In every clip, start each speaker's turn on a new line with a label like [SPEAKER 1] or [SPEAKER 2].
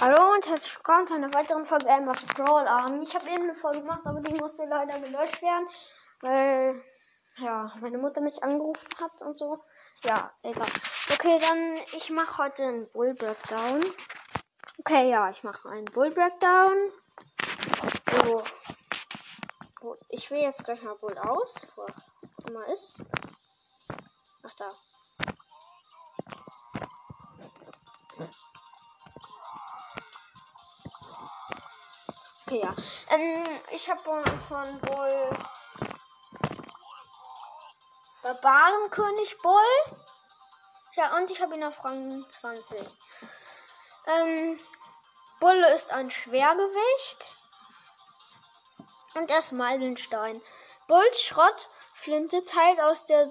[SPEAKER 1] Hallo und herzlich willkommen zu einer weiteren Folge Elmas Brawl Arm. Ich habe eben eine Folge gemacht, aber die musste leider gelöscht werden, weil ja, meine Mutter mich angerufen hat und so. Ja, egal. Okay, dann ich mache heute einen Bull Breakdown. Okay, ja, ich mache einen Bull Breakdown. So. Ich wähle jetzt gleich mal Bull aus, wo er immer ist. Ach da. Okay, ja. Ähm, ich habe von Bull Barbarenkönig Bull. Ja, und ich habe ihn auf Rang 20. Ähm, Bulle ist ein Schwergewicht. Und er ist Meilenstein. Bulls Schrottflinte teilt aus der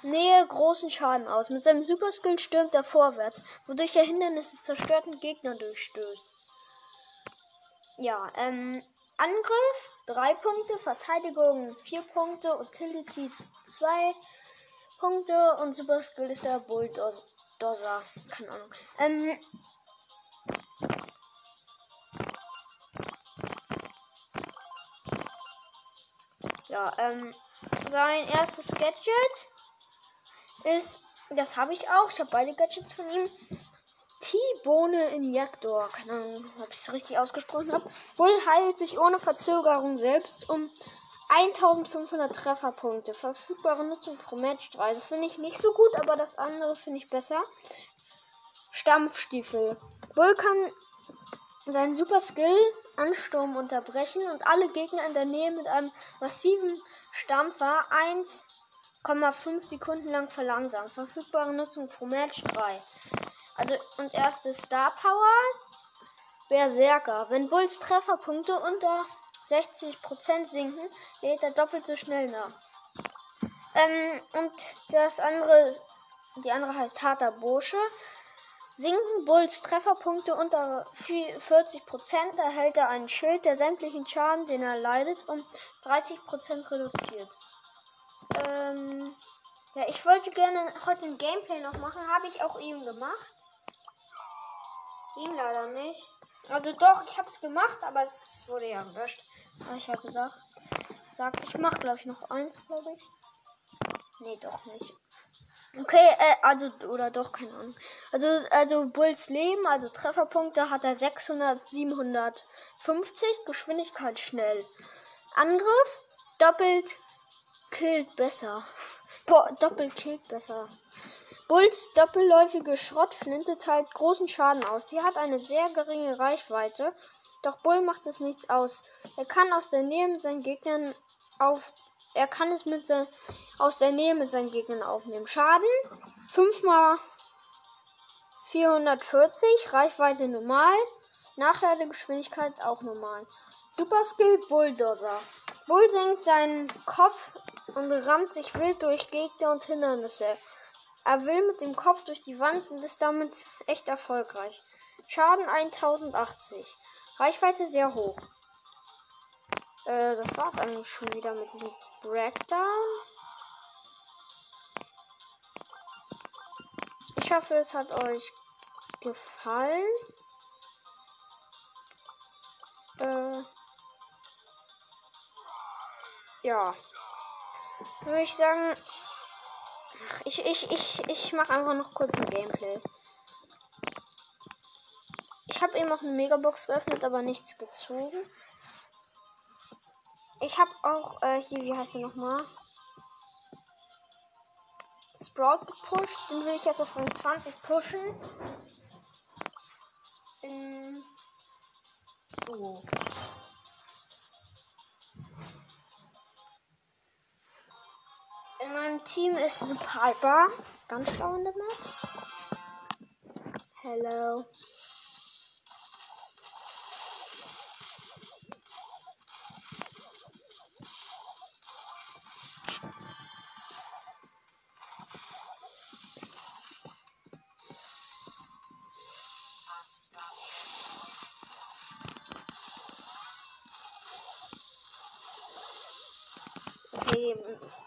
[SPEAKER 1] Nähe großen Schaden aus. Mit seinem Superskill stürmt er vorwärts, wodurch er Hindernisse zerstörten Gegner durchstößt. Ja, ähm, Angriff 3 Punkte, Verteidigung 4 Punkte, Utility 2 Punkte und Super Skill ist der Bulldozer. Keine Ahnung. Ähm, ja, ähm, sein erstes Gadget ist, das habe ich auch, ich habe beide Gadgets von ihm. T-Bone Injektor. Keine Ahnung, ob ich es richtig ausgesprochen habe. Bull heilt sich ohne Verzögerung selbst um 1500 Trefferpunkte. Verfügbare Nutzung pro Match 3. Das finde ich nicht so gut, aber das andere finde ich besser. Stampfstiefel. Bull kann seinen Super Skill Ansturm unterbrechen und alle Gegner in der Nähe mit einem massiven Stampfer 1,5 Sekunden lang verlangsamen. Verfügbare Nutzung pro Match 3. Also, und erste Star Power. Berserker. Wenn Bulls Trefferpunkte unter 60% sinken, lädt er doppelt so schnell nach. Ähm, und das andere, die andere heißt harter Bursche. Sinken Bulls Trefferpunkte unter 40%, erhält er einen Schild, der sämtlichen Schaden, den er leidet, um 30% reduziert. Ähm, ja, ich wollte gerne heute ein Gameplay noch machen, habe ich auch eben gemacht. Ging leider nicht. Also doch, ich habe es gemacht, aber es wurde ja gelöscht. Ich habe gesagt, sagt, ich mache glaube ich noch eins, glaube ich. Nee, doch nicht. Okay, äh, also oder doch keine Ahnung. Also also Bulls Leben, also Trefferpunkte hat er 600 750, Geschwindigkeit schnell. Angriff doppelt killt besser. Boah, doppelt killt besser. Bulls doppelläufige Schrottflinte teilt großen Schaden aus. Sie hat eine sehr geringe Reichweite, doch Bull macht es nichts aus. Er kann aus der Nähe mit seinen Gegnern auf er kann es mit se aus der Nähe mit seinen Gegnern aufnehmen. Schaden 5 mal 440, Reichweite normal, Nachladegeschwindigkeit auch normal. Super Skill Bulldozer. Bull senkt seinen Kopf und rammt sich wild durch Gegner und Hindernisse. Er will mit dem Kopf durch die Wand und ist damit echt erfolgreich. Schaden 1080. Reichweite sehr hoch. Äh, das war's eigentlich schon wieder mit diesem Breakdown. Ich hoffe, es hat euch gefallen. Äh, ja. Würde ich sagen, Ach, ich, ich, ich, ich mache einfach noch kurz ein Gameplay. Ich habe eben auch eine Megabox geöffnet, aber nichts gezogen. Ich habe auch, äh, hier, wie heißt er nochmal? Sprout gepusht. Den will ich jetzt auf Rang 20 pushen. In oh. In meinem Team ist eine Piper. Ganz schlau in der Map. Hello. Okay,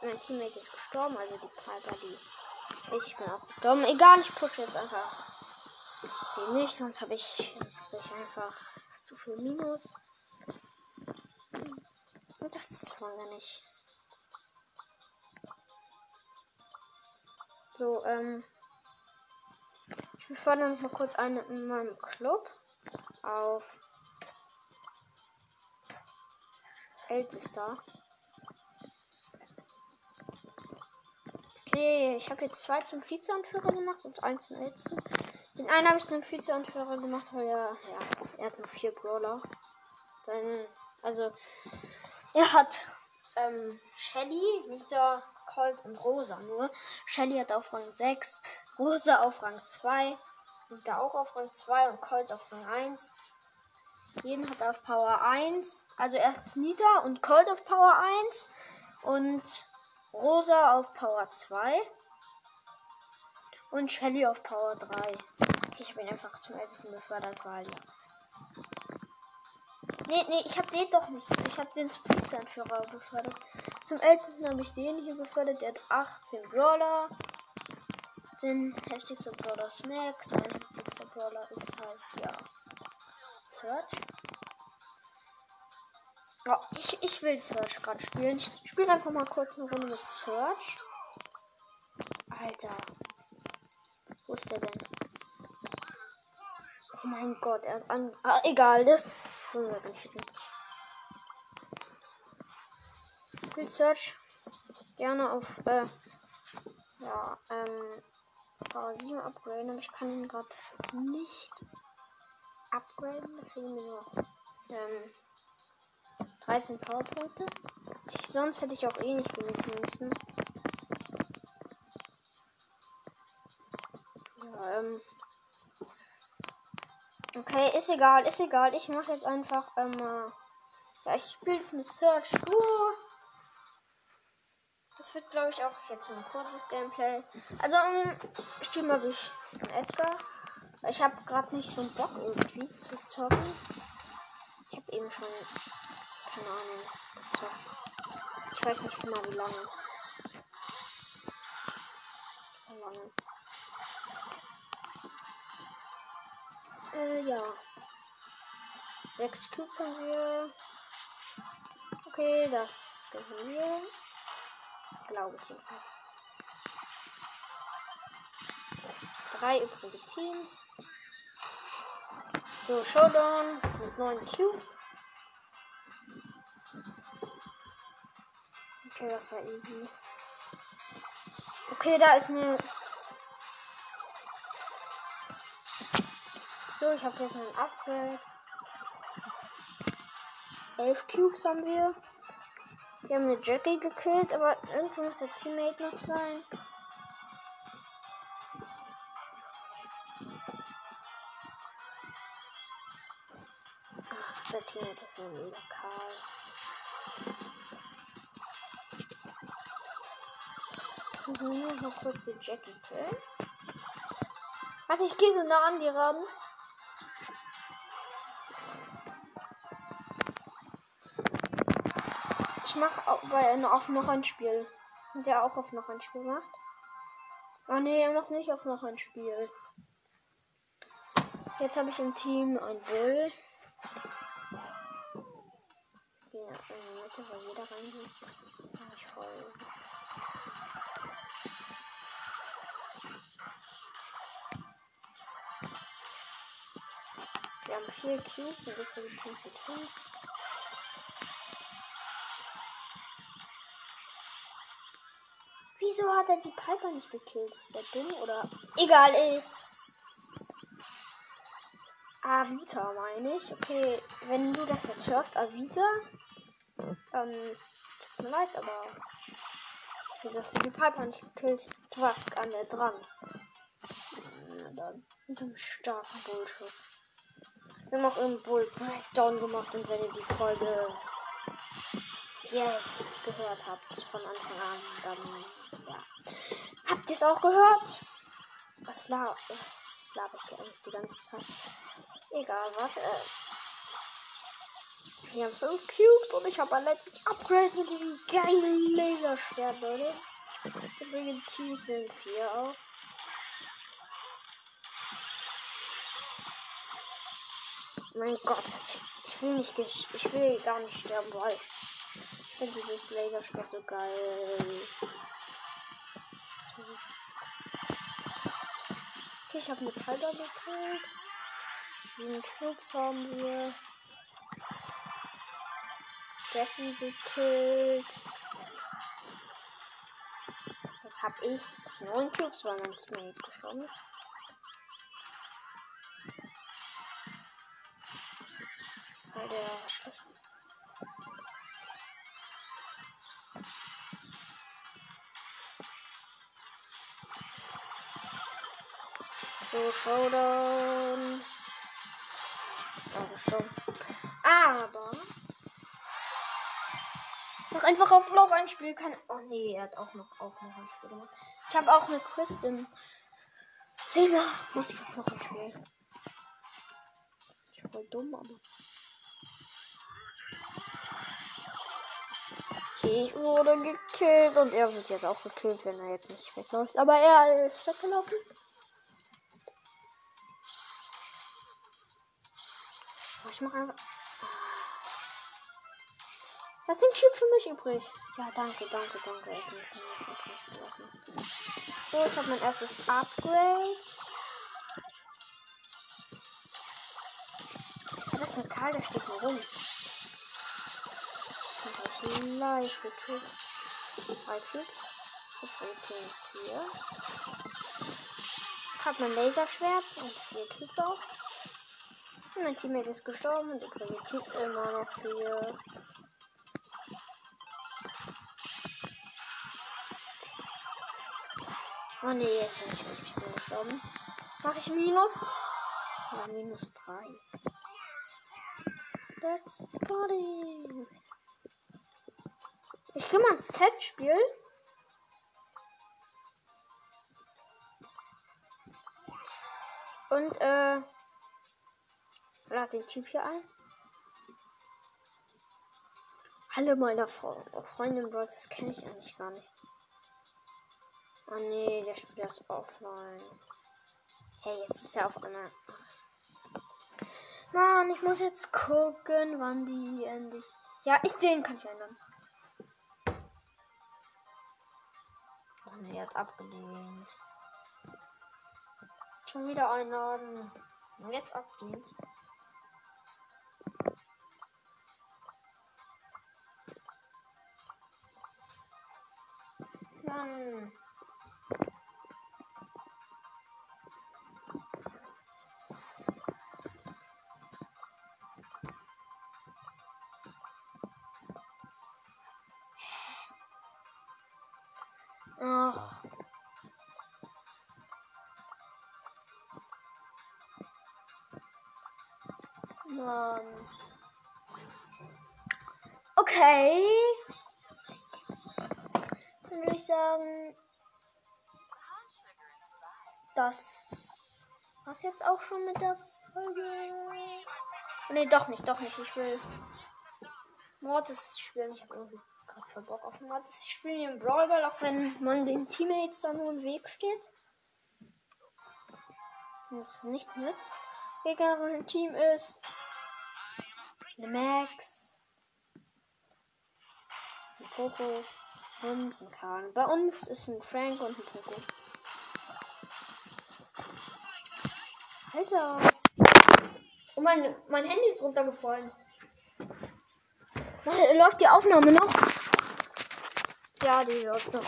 [SPEAKER 1] mein Teammate ist gestorben, also die Piper, die. Ich bin auch gestorben. Egal, ich pushe jetzt einfach Okay, nicht, sonst habe ich, ich einfach zu viel Minus. Und das wollen wir nicht. So, ähm. Ich befördere noch mal kurz eine in meinem Club auf Ältester. Okay, ich habe jetzt zwei zum Vizeanführer gemacht und eins zum Ältesten. Den einen habe ich zum Vizeanführer gemacht, weil er, ja, er hat noch vier Brawler. Sein, also, er hat ähm, Shelly, Nita, Colt und Rosa nur. Shelly hat auf Rang 6, Rosa auf Rang 2, Nita auch auf Rang 2 und Colt auf Rang 1. Jeden hat auf Power 1. Also erst Nita und Colt auf Power 1 und Rosa auf Power 2 und Shelly auf Power 3. Ich ihn einfach zum Ältesten befördert, weil ja. Nee, nee, ich habe den doch nicht. Ich habe den zum Vizeanführer befördert. Zum Ältesten habe ich den hier befördert. Der hat 18 Brawler. Den heftigster Brawler ist Max. Mein heftigster Brawler ist halt, ja. Search. Ich, ich will Search gerade spielen. Ich spiele einfach mal kurz eine Runde mit Search. Alter. Wo ist der denn? Oh mein Gott, er an. Ah, egal, das nicht wissen. Ich will Search gerne auf, äh, ja, ähm, Power 7 upgraden, aber ich kann ihn gerade nicht upgraden. Da fehlen mir nur, ähm, 13 Powerpunkte. Sonst hätte ich auch eh nicht benötigen müssen. Ja, ähm. Okay, ist egal, ist egal. Ich mache jetzt einfach, ähm, ja, ich spiele es mit Search Tour. Das wird, glaube ich, auch jetzt ein kurzes Gameplay. Also, um, Stream habe ich Edgar. Ich habe gerade nicht so einen Bock irgendwie zu zocken. Ich habe eben schon keine Ahnung. Ich weiß nicht mal wie lange. Wie lange. Äh, ja. Sechs Cubes haben wir. Okay, das gewinnen wir. Glaube ich jedenfalls. Drei übrige Teams. So, Showdown mit neun Cubes. Okay, das war easy. Okay, da ist mir. So, ich habe jetzt ein Upgrade. 11 Cubes haben wir. Wir haben eine Jackie gekillt, aber irgendwo muss der Teammate noch sein. Ach, der Teammate ist nur mega kahl. Ich muss nur noch kurz die Jackie killen. Warte, ich gehe so nah an die ran. Ich mache auf noch ein Spiel. Und der auch auf noch ein Spiel macht. Ah ne, er macht nicht auf noch ein Spiel. Jetzt habe ich im Team ein Bull. Ja, in die Mitte, weil jeder. Das ist nicht voll. Wir haben vier Cubes und wir Teams mit fünf. Wieso hat er die Piper nicht gekillt? Ist der dumm oder? Egal, ist. Avita meine ich. Okay, wenn du das jetzt hörst, Avita, dann tut mir leid, aber wieso hast du die Piper nicht gekillt? Du warst an der dran. Na dann. Mit einem starken Bullschuss. Wir haben auch im Bull Breakdown gemacht und wenn ihr die Folge jetzt gehört habt von Anfang an, dann ja. Habt ihr es auch gehört? Was laber lab ich hier eigentlich die ganze Zeit? Egal, warte. Wir haben 5 Cubes und ich habe ein letztes Upgrade mit diesem geilen Laserschwert, Leute. Übrigens Teams sind 4 auch. Mein Gott, ich, will nicht, ich will gar nicht sterben, weil ich finde dieses Laserschwert so geil. So. Okay, ich habe eine Piper gekillt. Sieben Cubes haben wir. Jesse gekillt. Jetzt habe ich neun Cubes, weil mein Teammate gestorben ist. Weil der schlecht ist. So, Showdown. Ja. Aber. Noch einfach auf noch ein Spiel kann. Oh nee, er hat auch noch auf noch ein Spiel gemacht. Ich habe auch eine Kristen. Zehnmal muss ich auf noch ein Spiel. Ich voll dumm, aber. Okay, ich wurde gekillt und er wird jetzt auch gekillt, wenn er jetzt nicht wegläuft. Aber er ist weggelaufen. Ich mache einfach. Was ist ein Typ für mich übrig? Ja, danke, danke, danke. So, ich habe mein erstes Upgrade. Ah, das ist ein Karl, der steht nur rum. Ich habe live. Drei Cubes. Rating ist 4. Hab mein Laserschwert und 4 Cubes auch. Und mein Teammate ist gestorben und der Priorität immer noch für. Oh nee, ich bin nicht mehr gestorben. Mach ich Minus? Ja, minus 3. Let's body. Ich gehe mal ins Testspiel. Und, äh, lade den Typ hier ein. Alle meiner Fre Freundin Bros, das kenne ich eigentlich gar nicht. Oh nee, der spielt das offline. Hey, jetzt ist er auf einer. Mann, ich muss jetzt gucken, wann die endlich. Ja, ich den kann ich ändern. Nee, er hat abgelehnt. Schon wieder einladen. Und jetzt abgelehnt. Mann. Ach. Mann. Okay. Dann würde ich sagen, das war's jetzt auch schon mit der Folge. Ne, doch nicht, doch nicht. Ich will Mortis spielen. Ich habe irgendwie voll Bock auf Mortis. Ich spiele hier im Brawl Ball, auch wenn man den Teammates da nur im Weg steht. Das nicht mit. Gegnerische Team ist eine Max, ein Poco und ein Karl. Bei uns ist ein Frank und ein Poco. Alter. Oh mein, mein Handy ist runtergefallen. Läuft die Aufnahme noch? Ja, die läuft noch.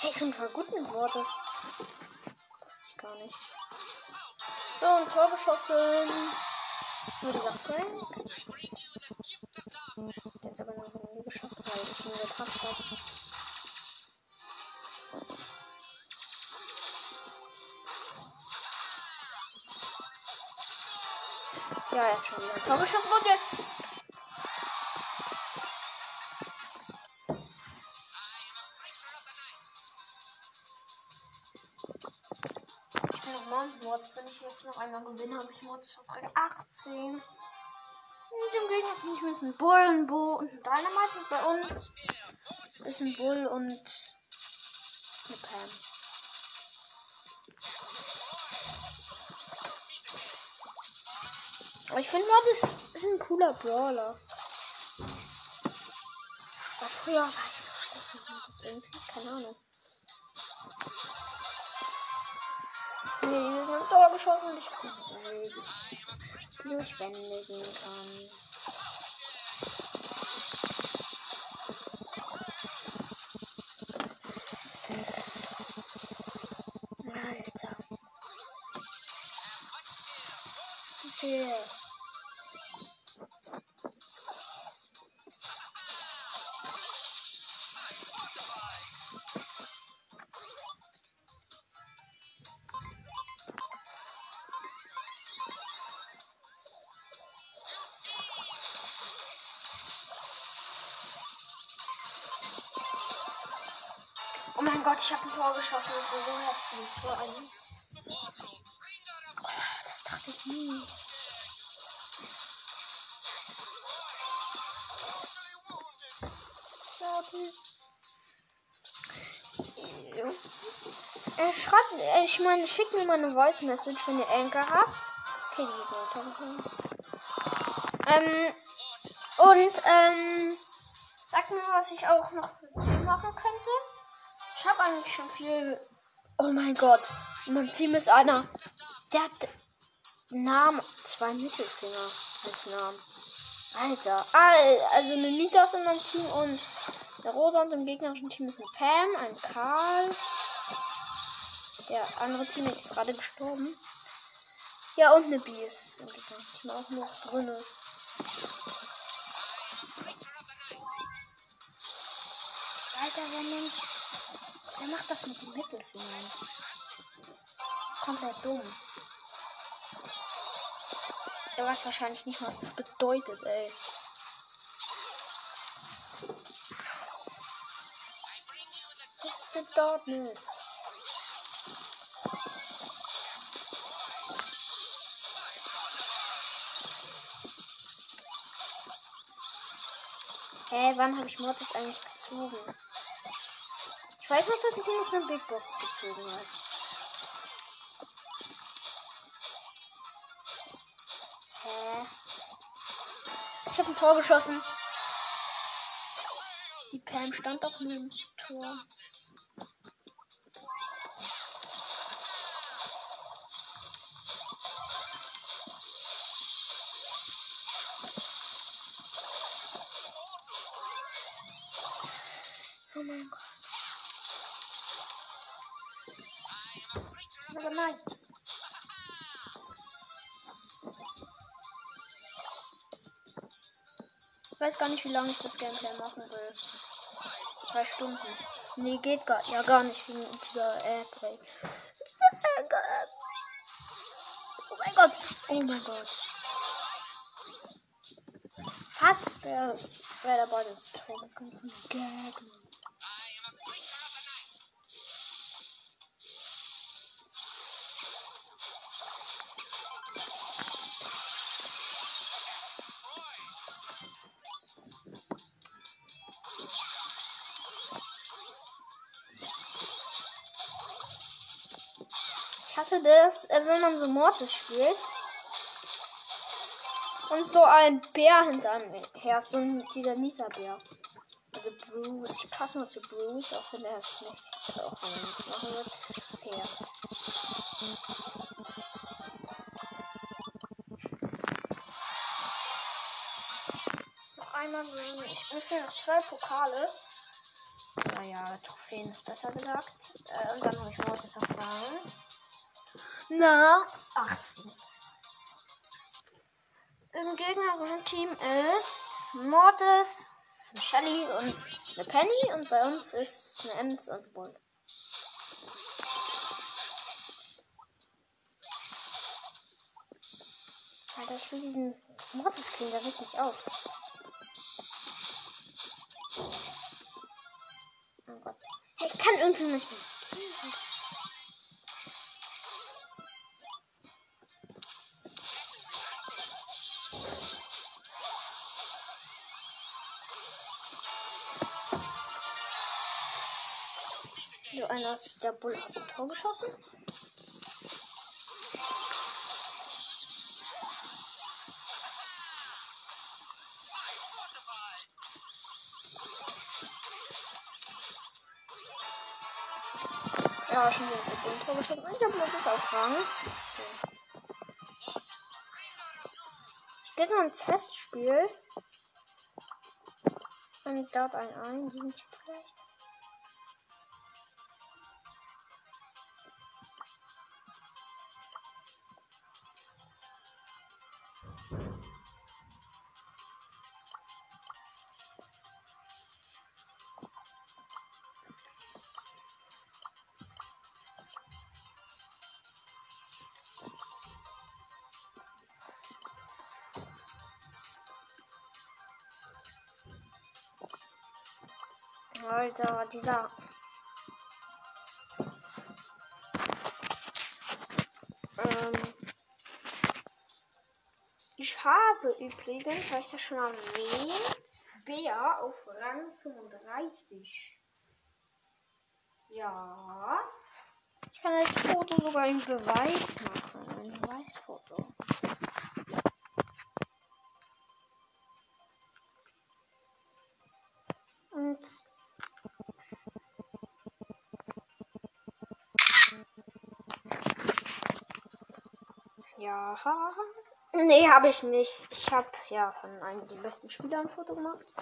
[SPEAKER 1] Hey, ich bin voll gut mit Wortes. Wusste ich gar nicht. So, ein Tor geschossen. Nur dieser Frank. Der hat aber noch nie geschafft, weil ich ihn gepasst habe. Schon ein Tor geschossen und jetzt. Ich will nochmal Mords. Wenn ich jetzt noch einmal gewinne, habe ich Mords auf Rang 18. Mit dem Gegner bin ich mit einem Bullenbo und einem Dynamite. Und bei uns ist ein Bull und eine Pam. Aber ich finde Mortis ist ein cooler Brawler. Aber früher war ich so schlecht mit Mortis irgendwie. Keine Ahnung. Nee, ich habe Tor geschossen und ich durch Wände gehen kann. Oh mein Gott, ich habe ein Tor geschossen. Das war so heftig. Das war ein. Oh, das dachte ich nie. Er schreibt, äh, ich meine, schickt mir mal eine Voice Message, wenn ihr Anker habt. Okay, die geht. Ähm, und, ähm, sagt mir, was ich auch noch für Team machen könnte. Ich habe eigentlich schon viel. Oh mein Gott. In meinem Team ist einer. Der hat Namen. Zwei Mittelfinger als Namen. Alter. Also eine Nita ist in meinem Team und der Rosa und im gegnerischen Team ist eine Pam, ein Karl. Der andere Team ist gerade gestorben. Ja, und eine B ist im gegnerischen Team auch noch drinne. Alter, wer nimmt. Wer macht das mit den Mittelfingern? Das ist komplett dumm. Er weiß wahrscheinlich nicht, was das bedeutet, ey. The darkness. Hä, hey, wann habe ich Mortis eigentlich gezogen? Ich weiß noch, dass ich ihn aus einer Big Box gezogen habe. Hä? Ich habe ein Tor geschossen. Die Pam stand auf dem Tor. Oh mein Gott. Aber nein. Ich weiß gar nicht, wie lange ich das Gameplay machen will. Zwei Stunden. Nee, geht gar, ja, gar nicht wegen dieser Airplay. Oh mein Gott. Oh mein Gott. Fast wäre der Ball ins Tor gekommen. Ich hasse das, äh, wenn man so Mortis spielt. Und so ein Bär hinter einem her, so dieser Nita-Bär. Also Bruce, ich passe mal zu Bruce, auch wenn er es nicht, auch wenn er nichts machen wird. Okay, ja. Noch einmal, ich mir fehlen noch zwei Pokale. Naja, Trophäen ist besser gesagt. Äh, und dann habe ich Mortis auf Na, 18. Im gegnerischen Team ist Mortis, Shelly und eine Penny und bei uns ist eine Ems und Bull. Alter, ich will diesen Mortis kriegen, der regt mich auf. Oh Gott. Ich kann irgendwie nicht mehr. Der Bull hat ein Tor geschossen. Ja, schon wieder der Bull Tor geschossen. Und der Bull ist auf Rang. So. Ich gehe noch ein Testspiel. Und dort ein ein, sieben Typ vielleicht. Alter, dieser. Ähm. Ich habe übrigens, habe ich das schon erwähnt, Bea auf Rang 35. Ja. Ich kann als Foto sogar einen Beweis machen. Ein Beweisfoto. Nee, habe ich nicht. Ich habe ja von einem der besten Spieler ein Foto gemacht.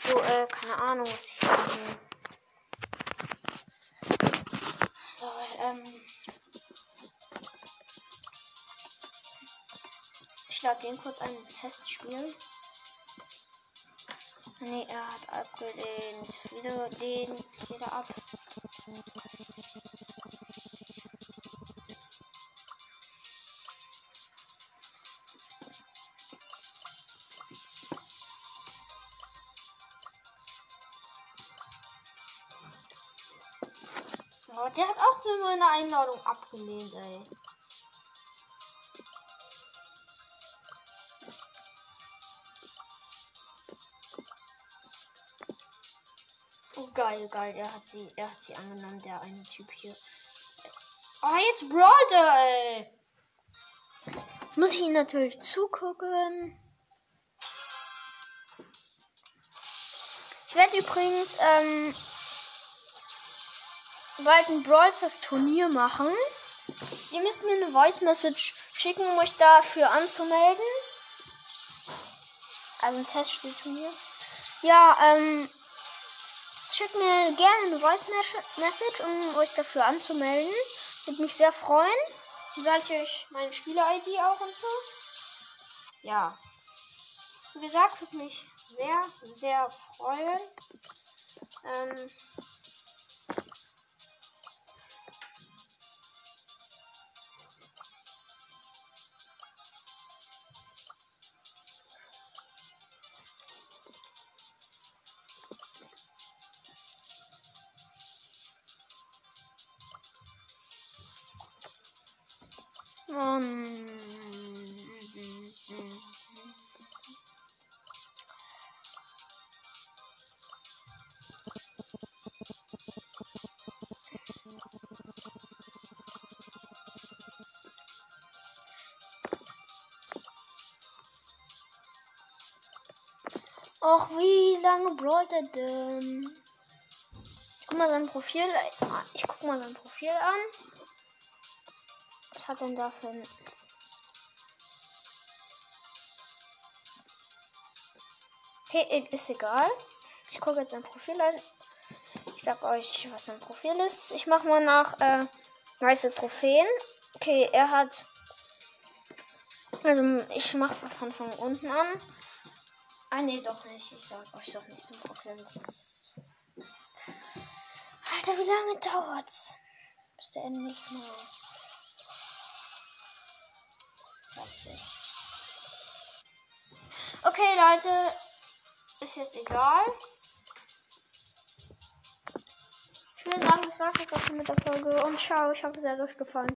[SPEAKER 1] So, äh, keine Ahnung, was ich hier. So, ähm. Ich lade den kurz ein Testspiel. Nee, er hat abgelehnt. Wieder den wieder ab. Oh, der hat auch so meine Einladung abgelehnt, ey. Oh, geil, geil. Er hat sie, er hat sie angenommen, der eine Typ hier. Oh, jetzt brawlt er, ey. Jetzt muss ich ihn natürlich zugucken. Ich werde übrigens, ähm, bald ein Brawl das Turnier machen. Ihr müsst mir eine Voice Message schicken, um euch dafür anzumelden. Also ein Testspielturnier. Ja, ähm, schickt mir gerne eine Voice Message, um euch dafür anzumelden. Würde mich sehr freuen. Sage ich euch meine Spieler-ID auch und so. Ja. Wie gesagt, würde mich sehr, sehr freuen. Ähm, Um, Och, wie lange brawlt er denn? Ich guck mal sein Profil. Ich guck mal sein Profil an. Was hat denn da für ein. Okay, ist egal. Ich gucke jetzt sein Profil an. Ich sag euch, was sein Profil ist. Ich mache mal nach äh, weiße Trophäen. Okay, er hat. Also, ich mache von, von unten an. Ah, nee, doch nicht. Ich sag euch doch nicht. Das... Alter, wie lange dauert's? Bis der endlich mal. Okay, Leute. Ist jetzt egal. Ich würde sagen, das war's jetzt auch schon mit der Folge. Und ciao, ich hoffe, es hat euch gefallen.